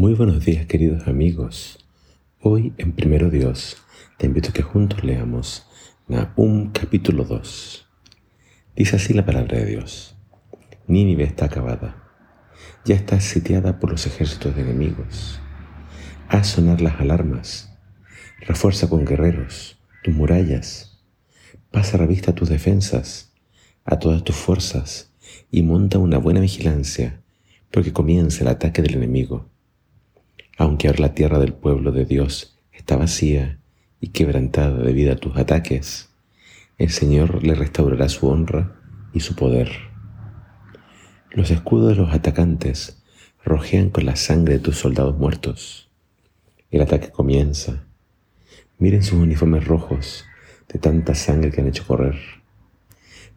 Muy buenos días queridos amigos. Hoy en Primero Dios te invito a que juntos leamos Nahum capítulo 2. Dice así la palabra de Dios. Nínive está acabada. Ya está sitiada por los ejércitos de enemigos. Haz sonar las alarmas. Refuerza con guerreros tus murallas. Pasa revista a tus defensas, a todas tus fuerzas y monta una buena vigilancia porque comienza el ataque del enemigo aunque ahora la tierra del pueblo de Dios está vacía y quebrantada debido a tus ataques, el Señor le restaurará su honra y su poder. Los escudos de los atacantes rojean con la sangre de tus soldados muertos. El ataque comienza. Miren sus uniformes rojos de tanta sangre que han hecho correr.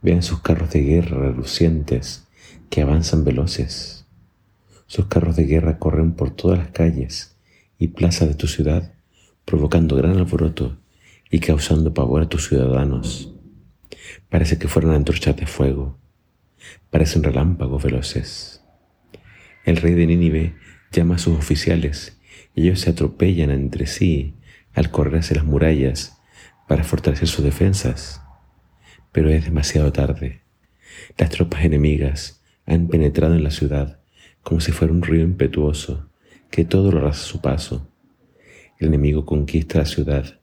Vean sus carros de guerra relucientes que avanzan veloces. Sus carros de guerra corren por todas las calles y plazas de tu ciudad, provocando gran alboroto y causando pavor a tus ciudadanos. Parece que fueran antorchas de fuego, parecen relámpagos veloces. El rey de Nínive llama a sus oficiales y ellos se atropellan entre sí al correr hacia las murallas para fortalecer sus defensas. Pero es demasiado tarde. Las tropas enemigas han penetrado en la ciudad como si fuera un río impetuoso que todo lo arrasa a su paso. El enemigo conquista la ciudad.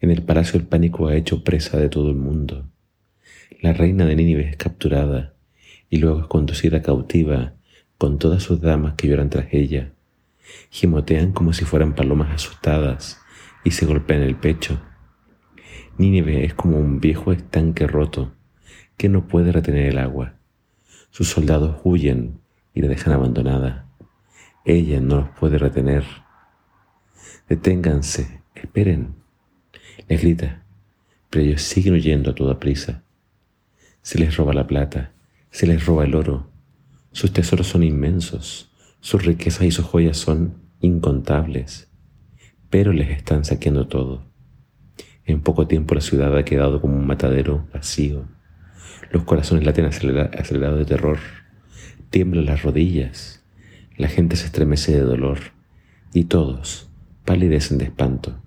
En el palacio el pánico ha hecho presa de todo el mundo. La reina de Nínive es capturada y luego es conducida cautiva con todas sus damas que lloran tras ella. Gimotean como si fueran palomas asustadas y se golpean el pecho. Nínive es como un viejo estanque roto que no puede retener el agua. Sus soldados huyen y la dejan abandonada. Ella no los puede retener. Deténganse, esperen. Les grita, pero ellos siguen huyendo a toda prisa. Se les roba la plata, se les roba el oro. Sus tesoros son inmensos, sus riquezas y sus joyas son incontables, pero les están saqueando todo. En poco tiempo la ciudad ha quedado como un matadero vacío. Los corazones laten acelerados de terror tiemblan las rodillas, la gente se estremece de dolor y todos palidecen de espanto.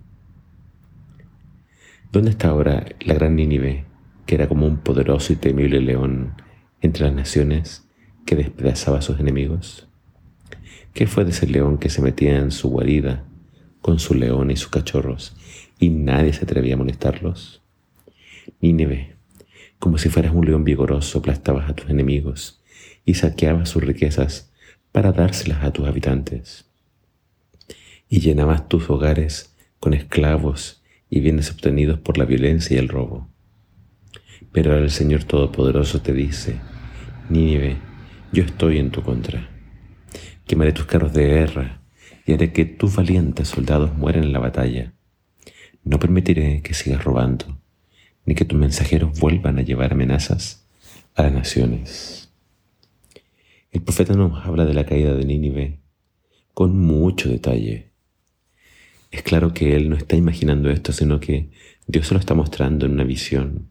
¿Dónde está ahora la gran Nínive, que era como un poderoso y temible león entre las naciones que despedazaba a sus enemigos? ¿Qué fue de ese león que se metía en su guarida con su león y sus cachorros y nadie se atrevía a molestarlos? Nínive, como si fueras un león vigoroso, aplastabas a tus enemigos y saqueabas sus riquezas para dárselas a tus habitantes. Y llenabas tus hogares con esclavos y bienes obtenidos por la violencia y el robo. Pero ahora el Señor Todopoderoso te dice, Nínive, yo estoy en tu contra. Quemaré tus carros de guerra y haré que tus valientes soldados mueran en la batalla. No permitiré que sigas robando, ni que tus mensajeros vuelvan a llevar amenazas a las naciones. El profeta nos habla de la caída de Nínive con mucho detalle. Es claro que él no está imaginando esto, sino que Dios se lo está mostrando en una visión.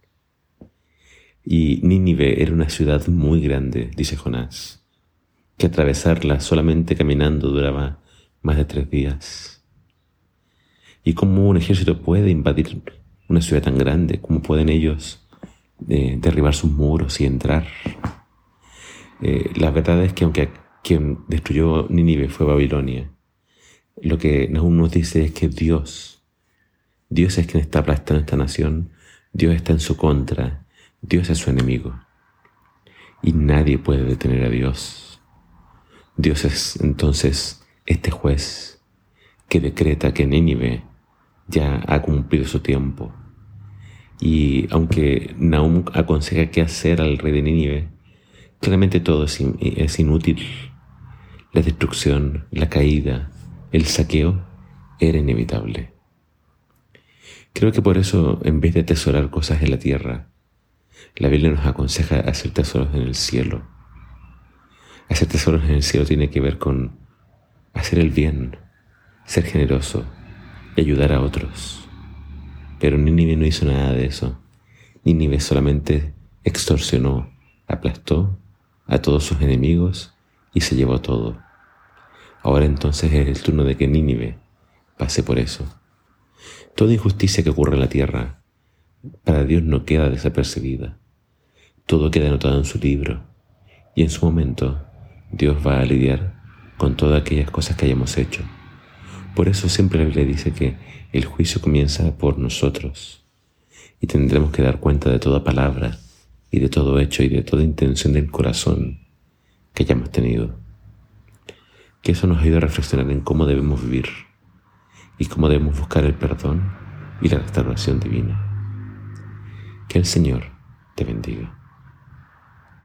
Y Nínive era una ciudad muy grande, dice Jonás, que atravesarla solamente caminando duraba más de tres días. ¿Y cómo un ejército puede invadir una ciudad tan grande? ¿Cómo pueden ellos eh, derribar sus muros y entrar? Eh, la verdad es que aunque quien destruyó Nínive fue Babilonia, lo que Nahum nos dice es que Dios, Dios es quien está aplastando esta nación, Dios está en su contra, Dios es su enemigo. Y nadie puede detener a Dios. Dios es entonces este juez que decreta que Nínive ya ha cumplido su tiempo. Y aunque Nahum aconseja qué hacer al rey de Nínive, Claramente todo es, inútil. La destrucción, la caída, el saqueo era inevitable. Creo que por eso, en vez de atesorar cosas en la tierra, la Biblia nos aconseja hacer tesoros en el cielo. Hacer tesoros en el cielo tiene que ver con hacer el bien, ser generoso y ayudar a otros. Pero Nínive no hizo nada de eso. Nínive solamente extorsionó, aplastó a todos sus enemigos y se llevó todo. Ahora entonces es el turno de que Nínive pase por eso. Toda injusticia que ocurre en la tierra para Dios no queda desapercibida. Todo queda anotado en su libro y en su momento Dios va a lidiar con todas aquellas cosas que hayamos hecho. Por eso siempre Biblia dice que el juicio comienza por nosotros y tendremos que dar cuenta de toda palabra y de todo hecho y de toda intención del corazón que hayamos tenido. Que eso nos ayude a reflexionar en cómo debemos vivir y cómo debemos buscar el perdón y la restauración divina. Que el Señor te bendiga.